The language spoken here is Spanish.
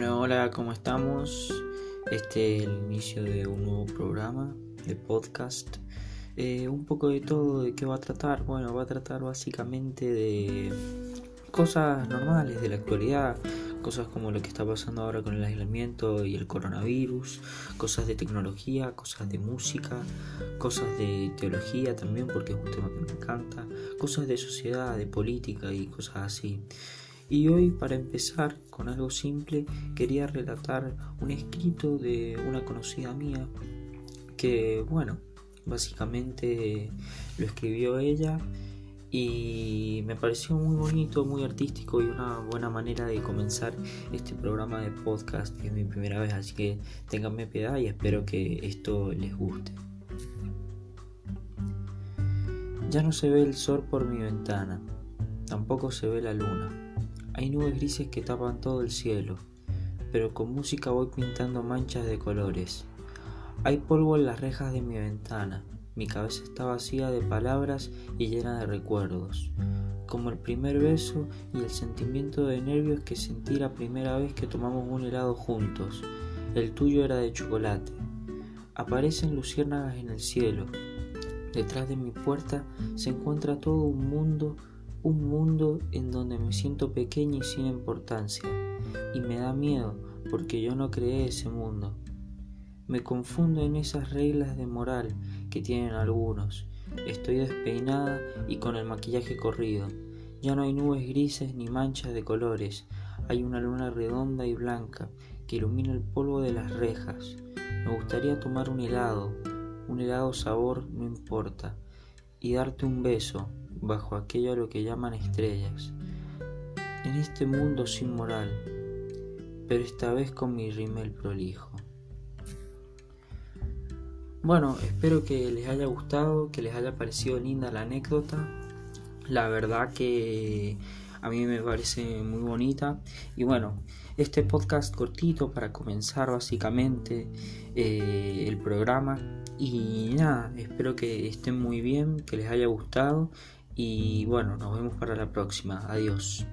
Hola, ¿cómo estamos? Este es el inicio de un nuevo programa de podcast. Eh, un poco de todo, ¿de qué va a tratar? Bueno, va a tratar básicamente de cosas normales de la actualidad, cosas como lo que está pasando ahora con el aislamiento y el coronavirus, cosas de tecnología, cosas de música, cosas de teología también, porque es un tema que me encanta, cosas de sociedad, de política y cosas así. Y hoy, para empezar con algo simple, quería relatar un escrito de una conocida mía que, bueno, básicamente lo escribió ella y me pareció muy bonito, muy artístico y una buena manera de comenzar este programa de podcast es mi primera vez, así que ténganme piedad y espero que esto les guste. Ya no se ve el sol por mi ventana, tampoco se ve la luna hay nubes grises que tapan todo el cielo, pero con música voy pintando manchas de colores. Hay polvo en las rejas de mi ventana, mi cabeza está vacía de palabras y llena de recuerdos, como el primer beso y el sentimiento de nervios que sentí la primera vez que tomamos un helado juntos. El tuyo era de chocolate. Aparecen luciérnagas en el cielo. Detrás de mi puerta se encuentra todo un mundo un mundo en donde me siento pequeña y sin importancia, y me da miedo porque yo no creé ese mundo. Me confundo en esas reglas de moral que tienen algunos. Estoy despeinada y con el maquillaje corrido. Ya no hay nubes grises ni manchas de colores. Hay una luna redonda y blanca que ilumina el polvo de las rejas. Me gustaría tomar un helado, un helado sabor no importa, y darte un beso, bajo aquello a lo que llaman estrellas, en este mundo sin moral, pero esta vez con mi rímel prolijo. Bueno, espero que les haya gustado, que les haya parecido linda la anécdota. La verdad que a mí me parece muy bonita. Y bueno, este podcast cortito para comenzar básicamente eh, el programa. Y nada, espero que estén muy bien, que les haya gustado y bueno, nos vemos para la próxima. Adiós.